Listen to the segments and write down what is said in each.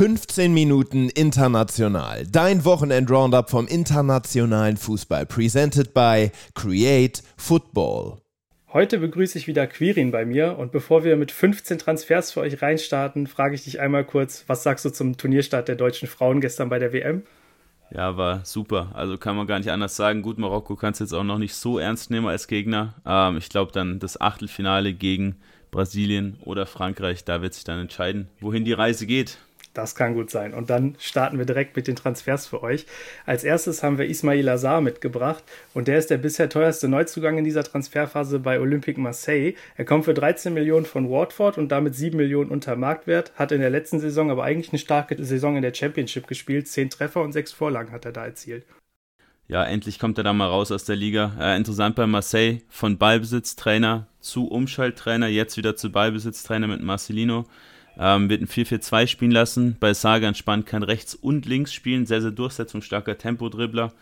15 Minuten international. Dein Wochenend-Roundup vom internationalen Fußball. Presented by Create Football. Heute begrüße ich wieder Quirin bei mir und bevor wir mit 15 Transfers für euch reinstarten, frage ich dich einmal kurz, was sagst du zum Turnierstart der deutschen Frauen gestern bei der WM? Ja, war super. Also kann man gar nicht anders sagen. Gut, Marokko kannst du jetzt auch noch nicht so ernst nehmen als Gegner. Ähm, ich glaube dann das Achtelfinale gegen Brasilien oder Frankreich, da wird sich dann entscheiden, wohin die Reise geht. Das kann gut sein. Und dann starten wir direkt mit den Transfers für euch. Als erstes haben wir Ismail Azar mitgebracht und der ist der bisher teuerste Neuzugang in dieser Transferphase bei Olympique Marseille. Er kommt für 13 Millionen von Watford und damit 7 Millionen unter Marktwert, hat in der letzten Saison aber eigentlich eine starke Saison in der Championship gespielt. 10 Treffer und 6 Vorlagen hat er da erzielt. Ja, endlich kommt er da mal raus aus der Liga. Äh, interessant bei Marseille, von Ballbesitztrainer zu Umschalttrainer, jetzt wieder zu Ballbesitztrainer mit Marcelino. Ähm, wird ein 4-4-2 spielen lassen. Bei Saga entspannt kann rechts und links spielen. Sehr, sehr durchsetzungsstarker Tempodribbler.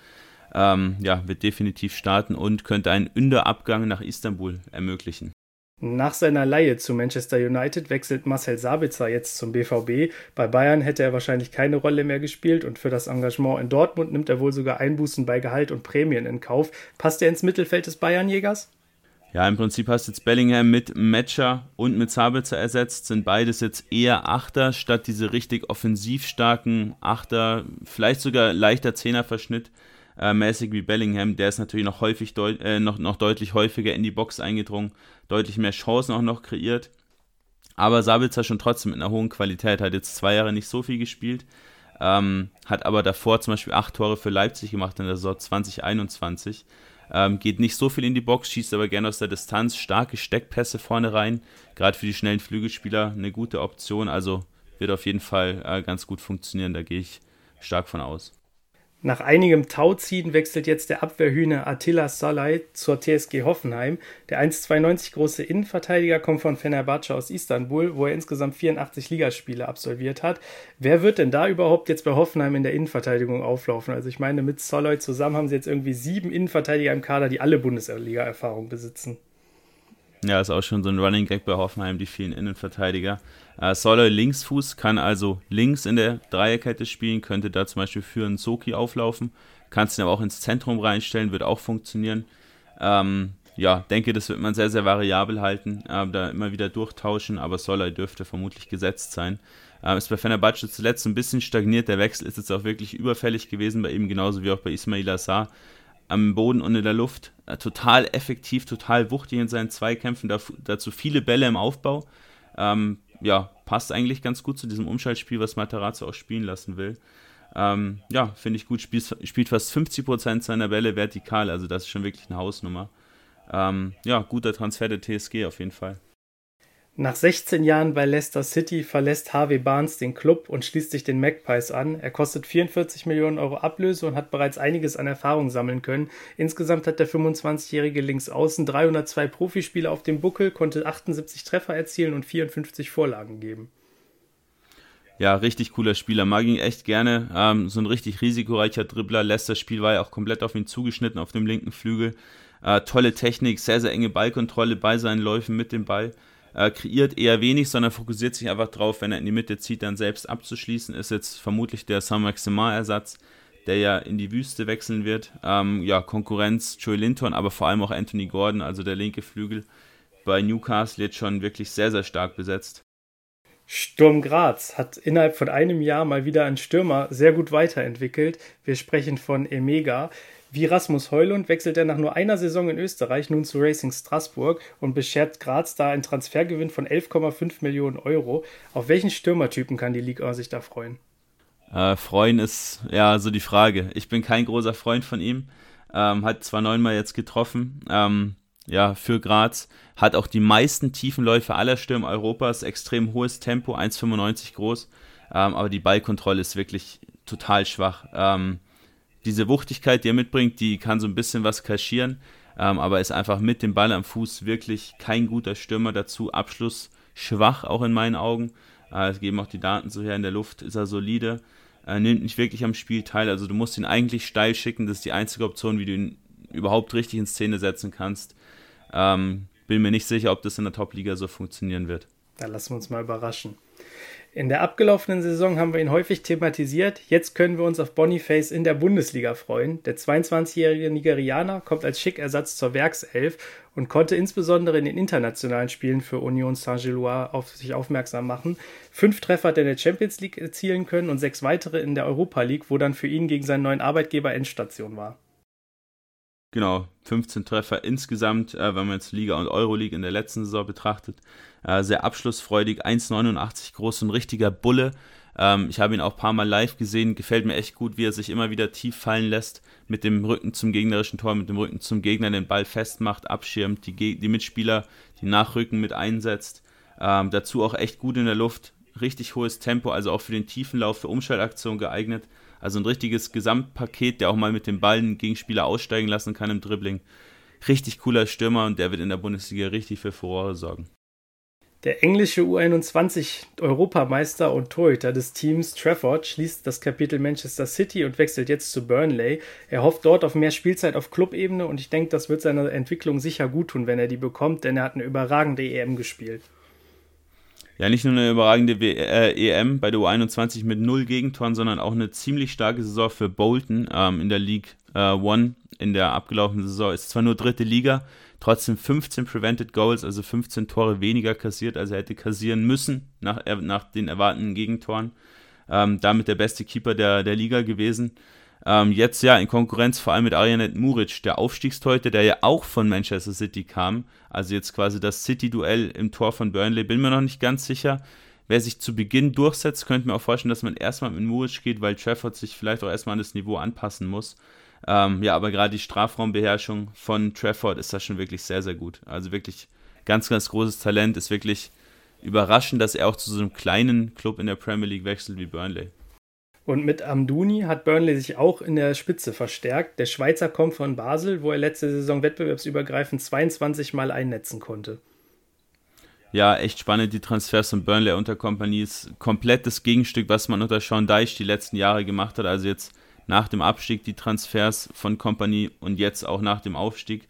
Ähm, ja, wird definitiv starten und könnte einen Ünder-Abgang nach Istanbul ermöglichen. Nach seiner Leihe zu Manchester United wechselt Marcel Sabitzer jetzt zum BVB. Bei Bayern hätte er wahrscheinlich keine Rolle mehr gespielt und für das Engagement in Dortmund nimmt er wohl sogar Einbußen bei Gehalt und Prämien in Kauf. Passt er ins Mittelfeld des Bayernjägers? Ja, im Prinzip hast du jetzt Bellingham mit Matcher und mit Sabitzer ersetzt. Sind beides jetzt eher Achter statt diese richtig offensiv starken Achter, vielleicht sogar leichter Zehnerverschnitt äh, mäßig wie Bellingham. Der ist natürlich noch häufig äh, noch, noch deutlich häufiger in die Box eingedrungen deutlich mehr Chancen auch noch kreiert. Aber Sabitzer schon trotzdem mit einer hohen Qualität, hat jetzt zwei Jahre nicht so viel gespielt, ähm, hat aber davor zum Beispiel acht Tore für Leipzig gemacht in der Saison 2021. Ähm, geht nicht so viel in die Box, schießt aber gerne aus der Distanz, starke Steckpässe vorne rein, gerade für die schnellen Flügelspieler eine gute Option, also wird auf jeden Fall äh, ganz gut funktionieren, da gehe ich stark von aus. Nach einigem Tauziehen wechselt jetzt der Abwehrhühner Attila Salai zur TSG Hoffenheim. Der 1,92 große Innenverteidiger kommt von Fenerbahce aus Istanbul, wo er insgesamt 84 Ligaspiele absolviert hat. Wer wird denn da überhaupt jetzt bei Hoffenheim in der Innenverteidigung auflaufen? Also ich meine, mit Salai zusammen haben sie jetzt irgendwie sieben Innenverteidiger im Kader, die alle Bundesliga-Erfahrung besitzen. Ja, ist auch schon so ein Running Gag bei Hoffenheim, die vielen Innenverteidiger. Äh, Soloy Linksfuß kann also links in der Dreierkette spielen, könnte da zum Beispiel für einen Soki auflaufen. Kannst ihn aber auch ins Zentrum reinstellen, wird auch funktionieren. Ähm, ja, denke, das wird man sehr, sehr variabel halten, äh, da immer wieder durchtauschen, aber Soloy dürfte vermutlich gesetzt sein. Äh, ist bei Fenerbahce zuletzt ein bisschen stagniert, der Wechsel ist jetzt auch wirklich überfällig gewesen bei ihm, genauso wie auch bei Ismail Assar am Boden und in der Luft. Äh, total effektiv, total wuchtig in seinen Zweikämpfen, dazu viele Bälle im Aufbau. Ähm, ja, passt eigentlich ganz gut zu diesem Umschaltspiel, was Materazzo auch spielen lassen will. Ähm, ja, finde ich gut. Spielt, spielt fast 50% seiner Bälle vertikal, also das ist schon wirklich eine Hausnummer. Ähm, ja, guter Transfer der TSG auf jeden Fall. Nach 16 Jahren bei Leicester City verlässt Harvey Barnes den Club und schließt sich den Magpies an. Er kostet 44 Millionen Euro Ablöse und hat bereits einiges an Erfahrung sammeln können. Insgesamt hat der 25-jährige Linksaußen 302 Profispiele auf dem Buckel, konnte 78 Treffer erzielen und 54 Vorlagen geben. Ja, richtig cooler Spieler. Mag ihn echt gerne. Ähm, so ein richtig risikoreicher Dribbler. Leicester Spiel war ja auch komplett auf ihn zugeschnitten auf dem linken Flügel. Äh, tolle Technik, sehr, sehr enge Ballkontrolle bei seinen Läufen mit dem Ball äh, kreiert eher wenig, sondern fokussiert sich einfach drauf, wenn er in die Mitte zieht, dann selbst abzuschließen. Ist jetzt vermutlich der Saint-Maximin-Ersatz, der ja in die Wüste wechseln wird. Ähm, ja, Konkurrenz Joey Linton, aber vor allem auch Anthony Gordon, also der linke Flügel bei Newcastle jetzt schon wirklich sehr, sehr stark besetzt. Sturm Graz hat innerhalb von einem Jahr mal wieder einen Stürmer sehr gut weiterentwickelt. Wir sprechen von Emega. Wie Rasmus Heulund wechselt er nach nur einer Saison in Österreich nun zu Racing Straßburg und beschert Graz da einen Transfergewinn von 11,5 Millionen Euro. Auf welchen Stürmertypen kann die Liga sich da freuen? Äh, freuen ist ja so die Frage. Ich bin kein großer Freund von ihm. Ähm, hat zwar neunmal jetzt getroffen, ähm, ja, für Graz. Hat auch die meisten Tiefenläufe aller Stürmer Europas, extrem hohes Tempo, 1,95 groß. Ähm, aber die Ballkontrolle ist wirklich total schwach. Ähm, diese Wuchtigkeit, die er mitbringt, die kann so ein bisschen was kaschieren, ähm, aber ist einfach mit dem Ball am Fuß wirklich kein guter Stürmer dazu. Abschluss schwach, auch in meinen Augen. Äh, es geben auch die Daten so her, in der Luft ist er solide, äh, nimmt nicht wirklich am Spiel teil. Also du musst ihn eigentlich steil schicken, das ist die einzige Option, wie du ihn überhaupt richtig in Szene setzen kannst. Ähm, bin mir nicht sicher, ob das in der Top-Liga so funktionieren wird. Da lassen wir uns mal überraschen. In der abgelaufenen Saison haben wir ihn häufig thematisiert. Jetzt können wir uns auf Boniface in der Bundesliga freuen. Der 22-jährige Nigerianer kommt als Schickersatz zur Werkself und konnte insbesondere in den internationalen Spielen für Union Saint-Gilloise auf sich aufmerksam machen. Fünf Treffer hat er in der Champions League erzielen können und sechs weitere in der Europa League, wo dann für ihn gegen seinen neuen Arbeitgeber Endstation war. Genau, 15 Treffer insgesamt, äh, wenn man jetzt Liga und Euroleague in der letzten Saison betrachtet. Äh, sehr abschlussfreudig, 1,89 groß, ein richtiger Bulle. Ähm, ich habe ihn auch ein paar Mal live gesehen, gefällt mir echt gut, wie er sich immer wieder tief fallen lässt, mit dem Rücken zum gegnerischen Tor, mit dem Rücken zum Gegner den Ball festmacht, abschirmt, die, die Mitspieler, die Nachrücken mit einsetzt. Ähm, dazu auch echt gut in der Luft, richtig hohes Tempo, also auch für den tiefen Lauf, für Umschaltaktionen geeignet. Also ein richtiges Gesamtpaket, der auch mal mit dem Ball einen Gegenspieler aussteigen lassen kann im Dribbling. Richtig cooler Stürmer und der wird in der Bundesliga richtig für Furore sorgen. Der englische U21-Europameister und Torhüter des Teams Trafford schließt das Kapitel Manchester City und wechselt jetzt zu Burnley. Er hofft dort auf mehr Spielzeit auf Clubebene und ich denke, das wird seiner Entwicklung sicher gut tun, wenn er die bekommt, denn er hat eine überragende EM gespielt ja nicht nur eine überragende äh, EM bei der U21 mit null Gegentoren, sondern auch eine ziemlich starke Saison für Bolton ähm, in der League äh, One in der abgelaufenen Saison. Ist zwar nur dritte Liga, trotzdem 15 Prevented Goals, also 15 Tore weniger kassiert, als er hätte kassieren müssen nach, nach den erwarteten Gegentoren. Ähm, damit der beste Keeper der, der Liga gewesen. Ähm, jetzt ja in Konkurrenz vor allem mit Arianet Muric, der Aufstiegsteute, der ja auch von Manchester City kam. Also jetzt quasi das City-Duell im Tor von Burnley. Bin mir noch nicht ganz sicher. Wer sich zu Beginn durchsetzt, könnte mir auch vorstellen, dass man erstmal mit Muric geht, weil Trafford sich vielleicht auch erstmal an das Niveau anpassen muss. Ähm, ja, aber gerade die Strafraumbeherrschung von Trafford ist da schon wirklich sehr, sehr gut. Also wirklich ganz, ganz großes Talent. Ist wirklich überraschend, dass er auch zu so einem kleinen Club in der Premier League wechselt wie Burnley. Und mit Amduni hat Burnley sich auch in der Spitze verstärkt. Der Schweizer kommt von Basel, wo er letzte Saison wettbewerbsübergreifend 22 Mal einnetzen konnte. Ja, echt spannend, die Transfers von Burnley unter Kompanie ist komplett das Gegenstück, was man unter Sean Deich die letzten Jahre gemacht hat. Also jetzt nach dem Abstieg die Transfers von Kompanie und jetzt auch nach dem Aufstieg.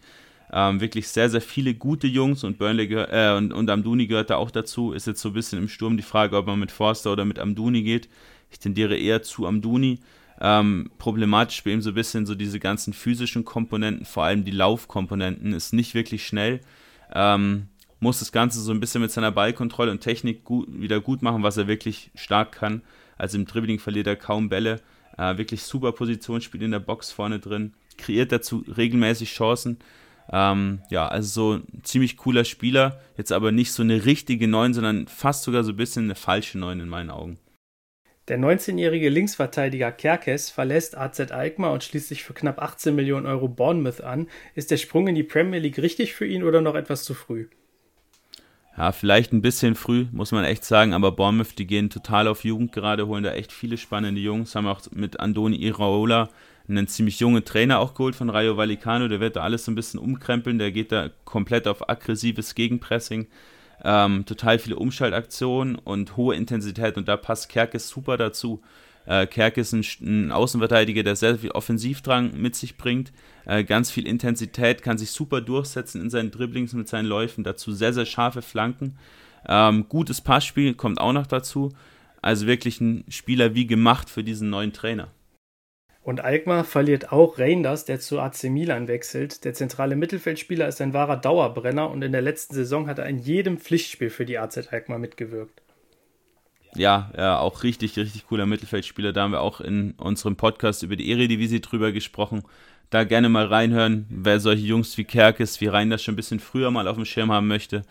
Ähm, wirklich sehr, sehr viele gute Jungs und Burnley äh, und, und Amduni gehört da auch dazu. Ist jetzt so ein bisschen im Sturm die Frage, ob man mit Forster oder mit Amduni geht. Ich tendiere eher zu Amduni. Ähm, problematisch bei ihm so ein bisschen so diese ganzen physischen Komponenten, vor allem die Laufkomponenten, ist nicht wirklich schnell. Ähm, muss das Ganze so ein bisschen mit seiner Ballkontrolle und Technik gut, wieder gut machen, was er wirklich stark kann. Also im Dribbling verliert er kaum Bälle. Äh, wirklich super Positionsspiel in der Box vorne drin. Kreiert dazu regelmäßig Chancen. Ähm, ja, also so ein ziemlich cooler Spieler. Jetzt aber nicht so eine richtige Neun, sondern fast sogar so ein bisschen eine falsche Neun in meinen Augen. Der 19-jährige Linksverteidiger Kerkes verlässt AZ Alkmaar und schließt sich für knapp 18 Millionen Euro Bournemouth an. Ist der Sprung in die Premier League richtig für ihn oder noch etwas zu früh? Ja, vielleicht ein bisschen früh, muss man echt sagen, aber Bournemouth, die gehen total auf Jugend gerade, holen da echt viele spannende Jungs, haben auch mit Andoni Iraola einen ziemlich jungen Trainer auch geholt von Rayo Vallecano, der wird da alles so ein bisschen umkrempeln, der geht da komplett auf aggressives Gegenpressing, ähm, total viele Umschaltaktionen und hohe Intensität und da passt Kerkes super dazu. Äh, Kerk ist ein, ein, Außenverteidiger, der sehr viel Offensivdrang mit sich bringt, äh, ganz viel Intensität, kann sich super durchsetzen in seinen Dribblings mit seinen Läufen, dazu sehr, sehr scharfe Flanken. Ähm, gutes Passspiel kommt auch noch dazu. Also wirklich ein Spieler wie gemacht für diesen neuen Trainer. Und Alkmaar verliert auch Reinders, der zu AC Milan wechselt. Der zentrale Mittelfeldspieler ist ein wahrer Dauerbrenner und in der letzten Saison hat er in jedem Pflichtspiel für die AZ Alkmaar mitgewirkt. Ja, ja, auch richtig, richtig cooler Mittelfeldspieler. Da haben wir auch in unserem Podcast über die Eredivisie drüber gesprochen. Da gerne mal reinhören, wer solche Jungs wie Kerkes, wie Reinders schon ein bisschen früher mal auf dem Schirm haben möchte.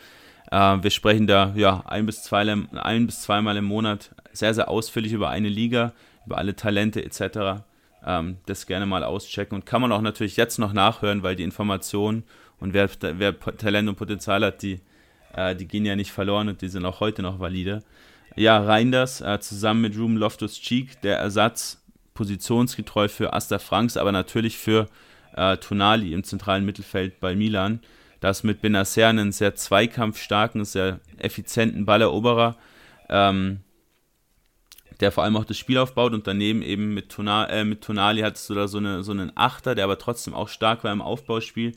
Äh, wir sprechen da ja ein bis, zwei, ein bis zweimal im Monat sehr, sehr ausführlich über eine Liga, über alle Talente etc ähm, das gerne mal auschecken und kann man auch natürlich jetzt noch nachhören, weil die Informationen und wer, wer Talent und Potenzial hat, die, äh, die gehen ja nicht verloren und die sind auch heute noch valide. Ja, Reinders äh, zusammen mit Ruben Loftus-Cheek, der Ersatz positionsgetreu für Asta Franks, aber natürlich für äh, Tonali im zentralen Mittelfeld bei Milan. Das mit Benacer einen sehr zweikampfstarken, sehr effizienten Balleroberer. Ähm, der vor allem auch das Spiel aufbaut und daneben eben mit, Tona, äh, mit Tonali hattest du da so, eine, so einen Achter, der aber trotzdem auch stark war im Aufbauspiel.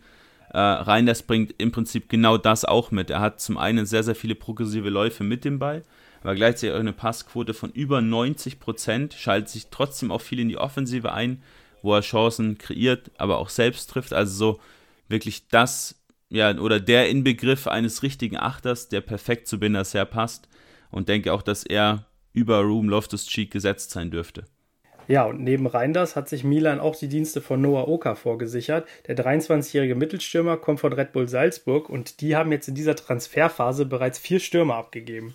Äh, Reinders bringt im Prinzip genau das auch mit. Er hat zum einen sehr, sehr viele progressive Läufe mit dem Ball, aber gleichzeitig auch eine Passquote von über 90 Prozent, schaltet sich trotzdem auch viel in die Offensive ein, wo er Chancen kreiert, aber auch selbst trifft. Also so wirklich das, ja, oder der Inbegriff eines richtigen Achters, der perfekt zu Benacer passt und denke auch, dass er über Room Loftus-Cheek gesetzt sein dürfte. Ja, und neben Reinders hat sich Milan auch die Dienste von Noah Oka vorgesichert. Der 23-jährige Mittelstürmer kommt von Red Bull Salzburg und die haben jetzt in dieser Transferphase bereits vier Stürmer abgegeben.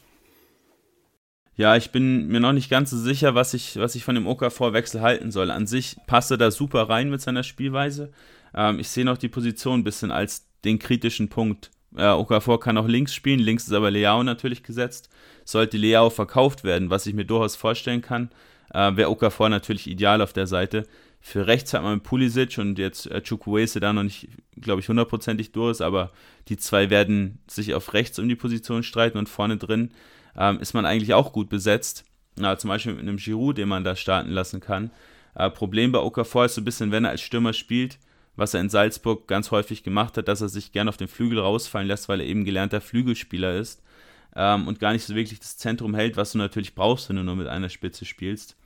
Ja, ich bin mir noch nicht ganz so sicher, was ich, was ich von dem Okafor-Wechsel halten soll. An sich passt er da super rein mit seiner Spielweise. Ähm, ich sehe noch die Position ein bisschen als den kritischen Punkt. Äh, Okafor kann auch links spielen, links ist aber Leao natürlich gesetzt. Sollte Leao verkauft werden, was ich mir durchaus vorstellen kann, äh, wäre Okafor natürlich ideal auf der Seite. Für rechts hat man Pulisic und jetzt äh, Chukwueze da noch nicht, glaube ich, hundertprozentig durch, aber die zwei werden sich auf rechts um die Position streiten und vorne drin ähm, ist man eigentlich auch gut besetzt. Na, zum Beispiel mit einem Giroud, den man da starten lassen kann. Äh, Problem bei Okafor ist so ein bisschen, wenn er als Stürmer spielt, was er in Salzburg ganz häufig gemacht hat, dass er sich gern auf den Flügel rausfallen lässt, weil er eben gelernter Flügelspieler ist ähm, und gar nicht so wirklich das Zentrum hält, was du natürlich brauchst, wenn du nur mit einer Spitze spielst.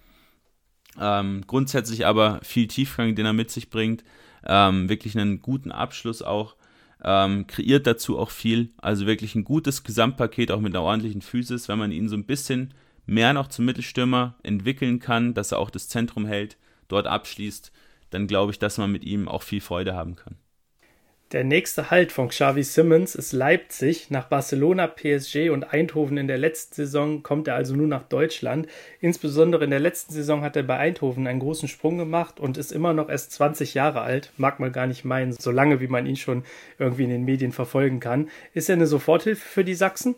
Ähm, grundsätzlich aber viel Tiefgang, den er mit sich bringt, ähm, wirklich einen guten Abschluss auch ähm, kreiert dazu auch viel. Also wirklich ein gutes Gesamtpaket, auch mit einer ordentlichen Physis, wenn man ihn so ein bisschen mehr noch zum Mittelstürmer entwickeln kann, dass er auch das Zentrum hält, dort abschließt, dann glaube ich, dass man mit ihm auch viel Freude haben kann. Der nächste Halt von Xavi Simmons ist Leipzig. Nach Barcelona, PSG und Eindhoven in der letzten Saison kommt er also nur nach Deutschland. Insbesondere in der letzten Saison hat er bei Eindhoven einen großen Sprung gemacht und ist immer noch erst 20 Jahre alt. Mag man gar nicht meinen, so lange wie man ihn schon irgendwie in den Medien verfolgen kann. Ist er eine Soforthilfe für die Sachsen?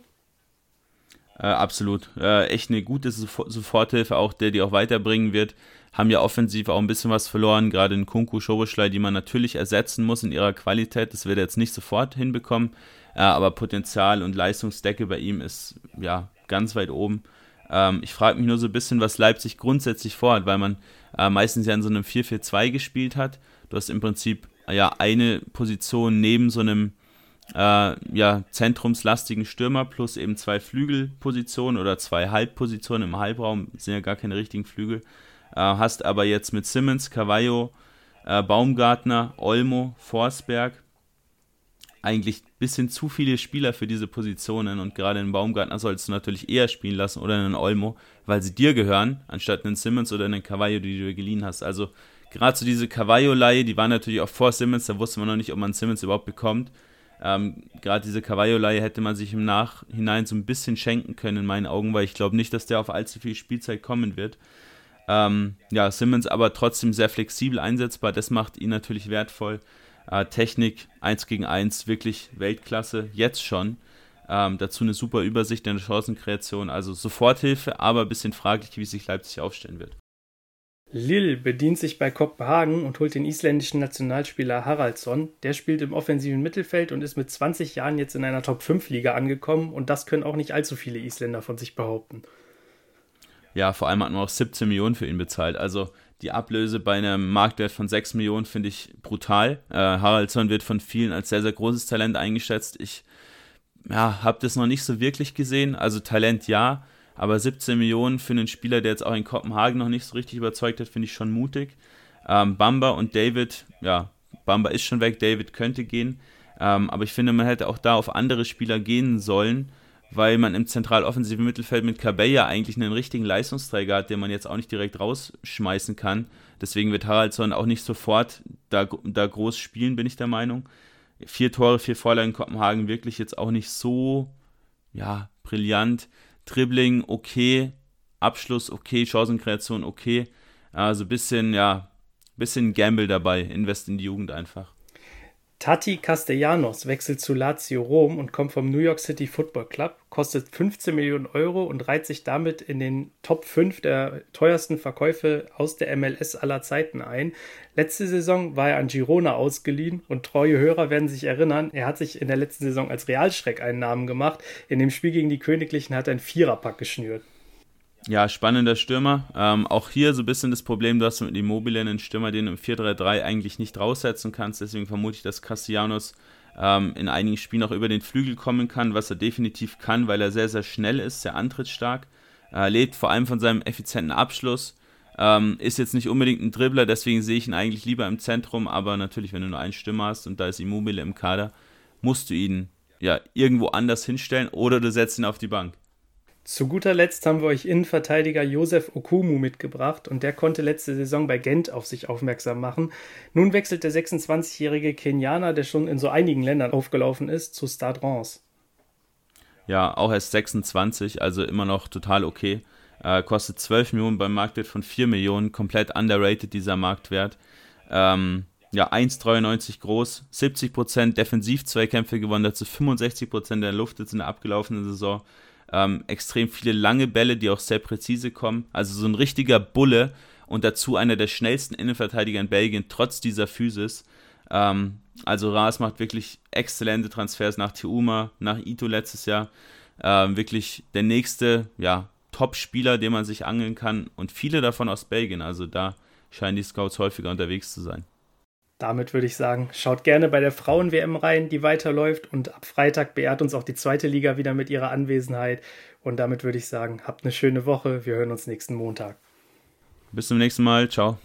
Äh, absolut. Äh, echt eine gute Soforthilfe, auch der die auch weiterbringen wird haben ja offensiv auch ein bisschen was verloren, gerade in Kunku, Schoboschlei, die man natürlich ersetzen muss in ihrer Qualität. Das wird er jetzt nicht sofort hinbekommen, äh, aber Potenzial und Leistungsdecke bei ihm ist ja ganz weit oben. Ähm, ich frage mich nur so ein bisschen, was Leipzig grundsätzlich vorhat, weil man äh, meistens ja in so einem 4-4-2 gespielt hat. Du hast im Prinzip ja eine Position neben so einem äh, ja, zentrumslastigen Stürmer plus eben zwei Flügelpositionen oder zwei Halbpositionen im Halbraum, sind ja gar keine richtigen Flügel. Äh, hast aber jetzt mit Simmons, Cavallo, äh, Baumgartner, Olmo, Forsberg eigentlich ein bisschen zu viele Spieler für diese Positionen und gerade einen Baumgartner solltest du natürlich eher spielen lassen oder einen Olmo, weil sie dir gehören, anstatt einen Simmons oder einen Cavallo, die du geliehen hast. Also gerade so diese Cavallo-Leihe, die war natürlich auch vor Simmons, da wusste man noch nicht, ob man Simmons überhaupt bekommt. Ähm, gerade diese Cavallo-Leihe hätte man sich im Nachhinein so ein bisschen schenken können in meinen Augen, weil ich glaube nicht, dass der auf allzu viel Spielzeit kommen wird. Ähm, ja, Simmons aber trotzdem sehr flexibel einsetzbar, das macht ihn natürlich wertvoll. Äh, Technik 1 gegen 1, wirklich Weltklasse, jetzt schon. Ähm, dazu eine super Übersicht in der Chancenkreation, also Soforthilfe, aber ein bisschen fraglich, wie sich Leipzig aufstellen wird. Lille bedient sich bei Kopenhagen und holt den isländischen Nationalspieler Haraldsson. Der spielt im offensiven Mittelfeld und ist mit 20 Jahren jetzt in einer Top-5-Liga angekommen und das können auch nicht allzu viele Isländer von sich behaupten. Ja, vor allem hat man auch 17 Millionen für ihn bezahlt. Also die Ablöse bei einem Marktwert von 6 Millionen finde ich brutal. Äh, Haraldsson wird von vielen als sehr, sehr großes Talent eingeschätzt. Ich ja, habe das noch nicht so wirklich gesehen. Also Talent ja, aber 17 Millionen für einen Spieler, der jetzt auch in Kopenhagen noch nicht so richtig überzeugt hat, finde ich schon mutig. Ähm, Bamba und David, ja, Bamba ist schon weg, David könnte gehen. Ähm, aber ich finde, man hätte auch da auf andere Spieler gehen sollen weil man im zentral-offensiven Mittelfeld mit Cabella eigentlich einen richtigen Leistungsträger hat, den man jetzt auch nicht direkt rausschmeißen kann. Deswegen wird Haraldsson auch nicht sofort da, da groß spielen, bin ich der Meinung. Vier Tore, vier Vorlagen in Kopenhagen, wirklich jetzt auch nicht so, ja, brillant. Dribbling okay, Abschluss okay, Chancenkreation okay. Also ein bisschen, ja, bisschen Gamble dabei, Invest in die Jugend einfach. Tati Castellanos wechselt zu Lazio Rom und kommt vom New York City Football Club, kostet 15 Millionen Euro und reiht sich damit in den Top 5 der teuersten Verkäufe aus der MLS aller Zeiten ein. Letzte Saison war er an Girona ausgeliehen und treue Hörer werden sich erinnern, er hat sich in der letzten Saison als Realschreck einen Namen gemacht. In dem Spiel gegen die Königlichen hat er einen Viererpack geschnürt. Ja, spannender Stürmer. Ähm, auch hier so ein bisschen das Problem, du hast mit Immobile einen Stürmer, den du im 4-3-3 eigentlich nicht raussetzen kannst. Deswegen vermute ich, dass Castellanos ähm, in einigen Spielen auch über den Flügel kommen kann, was er definitiv kann, weil er sehr, sehr schnell ist, sehr antrittsstark. Er lebt vor allem von seinem effizienten Abschluss. Ähm, ist jetzt nicht unbedingt ein Dribbler, deswegen sehe ich ihn eigentlich lieber im Zentrum, aber natürlich, wenn du nur einen Stimme hast und da ist Immobile im Kader, musst du ihn ja irgendwo anders hinstellen oder du setzt ihn auf die Bank. Zu guter Letzt haben wir euch Innenverteidiger Josef Okumu mitgebracht und der konnte letzte Saison bei Gent auf sich aufmerksam machen. Nun wechselt der 26-jährige Kenianer, der schon in so einigen Ländern aufgelaufen ist, zu Stade Reims. Ja, auch erst 26, also immer noch total okay. Äh, kostet 12 Millionen beim Marktwert von 4 Millionen, komplett underrated dieser Marktwert. Ähm, ja, 1,93 groß, 70% Defensiv-Zweikämpfe gewonnen, dazu 65% der Luft jetzt in der abgelaufenen Saison. Ähm, extrem viele lange Bälle, die auch sehr präzise kommen. Also so ein richtiger Bulle und dazu einer der schnellsten Innenverteidiger in Belgien, trotz dieser Physis. Ähm, also Raas macht wirklich exzellente Transfers nach Teuma, nach Ito letztes Jahr. Ähm, wirklich der nächste, ja, Top-Spieler, den man sich angeln kann und viele davon aus Belgien. Also da scheinen die Scouts häufiger unterwegs zu sein. Damit würde ich sagen, schaut gerne bei der Frauen-WM rein, die weiterläuft. Und ab Freitag beehrt uns auch die zweite Liga wieder mit ihrer Anwesenheit. Und damit würde ich sagen, habt eine schöne Woche. Wir hören uns nächsten Montag. Bis zum nächsten Mal. Ciao.